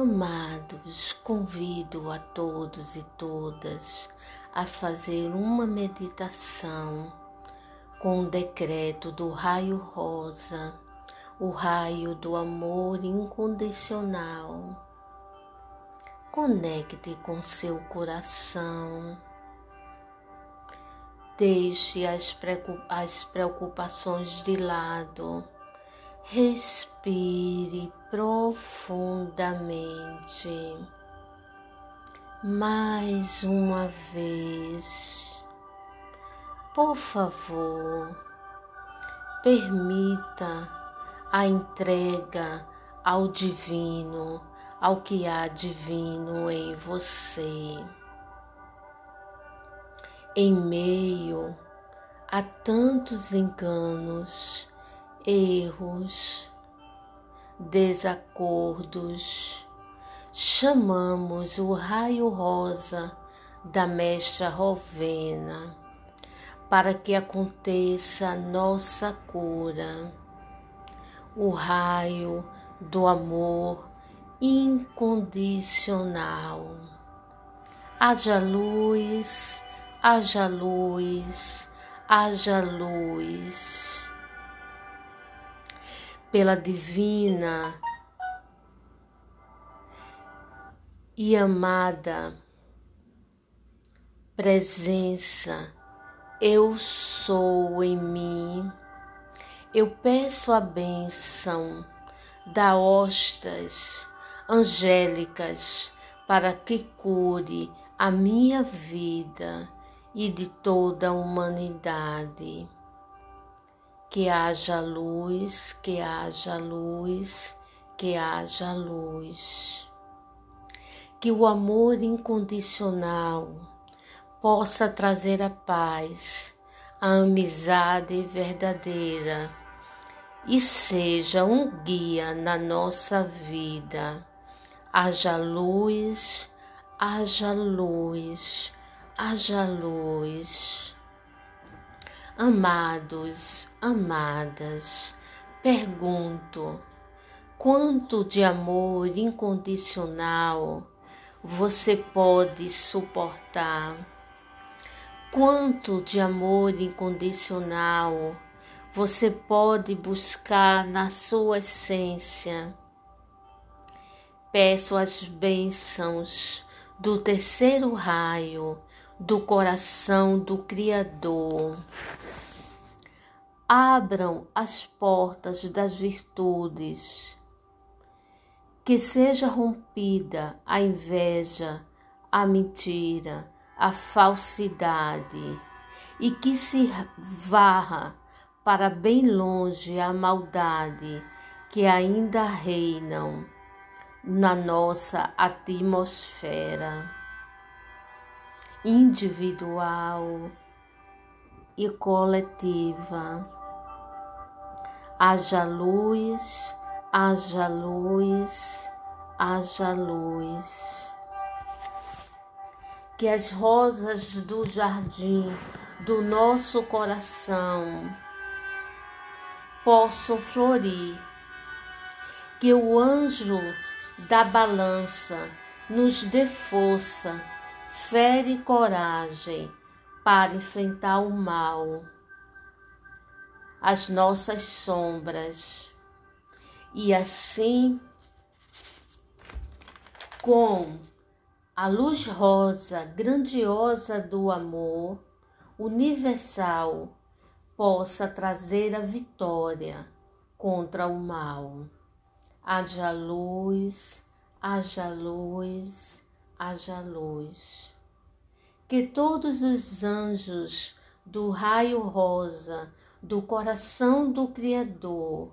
Amados, convido a todos e todas a fazer uma meditação com o decreto do raio rosa, o raio do amor incondicional. Conecte com seu coração. Deixe as preocupações de lado Respire profundamente. Mais uma vez. Por favor, permita a entrega ao divino, ao que há divino em você. Em meio a tantos enganos, erros, desacordos, chamamos o raio rosa da Mestra Rovena para que aconteça a nossa cura, o raio do amor incondicional. Haja luz, haja luz, haja luz pela divina e amada presença eu sou em mim. Eu peço a bênção da hostas angélicas para que cure a minha vida e de toda a humanidade que haja luz, que haja luz, que haja luz. Que o amor incondicional possa trazer a paz, a amizade verdadeira e seja um guia na nossa vida. Haja luz, haja luz, haja luz. Amados, amadas, pergunto: quanto de amor incondicional você pode suportar? Quanto de amor incondicional você pode buscar na sua essência? Peço as bênçãos do terceiro raio do coração do Criador. Abram as portas das virtudes, que seja rompida a inveja, a mentira, a falsidade, e que se varra para bem longe a maldade que ainda reinam na nossa atmosfera. Individual e coletiva. Haja luz, haja luz, haja luz. Que as rosas do jardim do nosso coração possam florir. Que o anjo da balança nos dê força fé e coragem para enfrentar o mal, as nossas sombras, e assim, com a luz rosa grandiosa do amor universal, possa trazer a vitória contra o mal. Haja luz, haja luz haja luz. Que todos os anjos do raio rosa do coração do Criador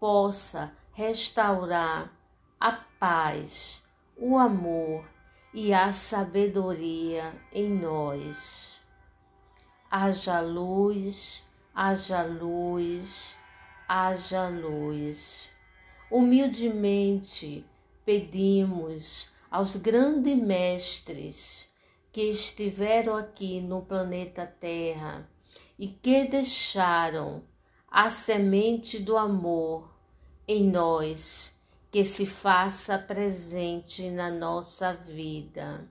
possa restaurar a paz, o amor e a sabedoria em nós. Haja luz, haja luz, haja luz. Humildemente pedimos aos grandes mestres que estiveram aqui no planeta Terra e que deixaram a semente do amor em nós, que se faça presente na nossa vida.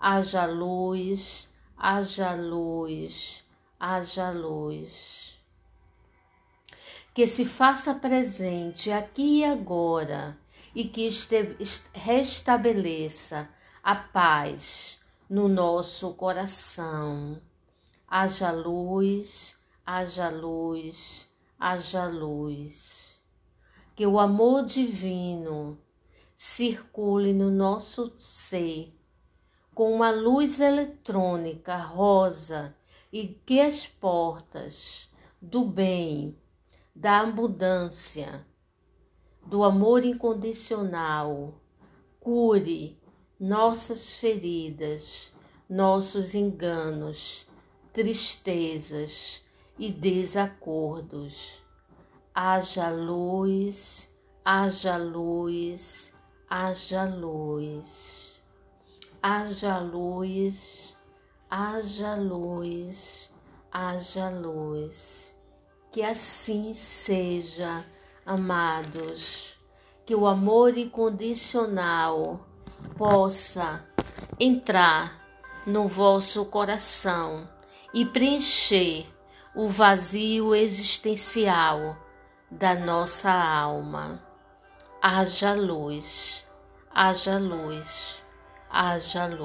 Haja luz, haja luz, haja luz. Que se faça presente aqui e agora e que restabeleça a paz no nosso coração. Haja luz, haja luz, haja luz. Que o amor divino circule no nosso ser com uma luz eletrônica rosa e que as portas do bem, da abundância, do amor incondicional cure nossas feridas, nossos enganos, tristezas e desacordos. Haja luz, haja luz, haja luz. Haja luz, haja luz, haja luz. Que assim seja, amados. Que o amor incondicional possa entrar no vosso coração e preencher o vazio existencial da nossa alma. Haja luz, haja luz, haja luz.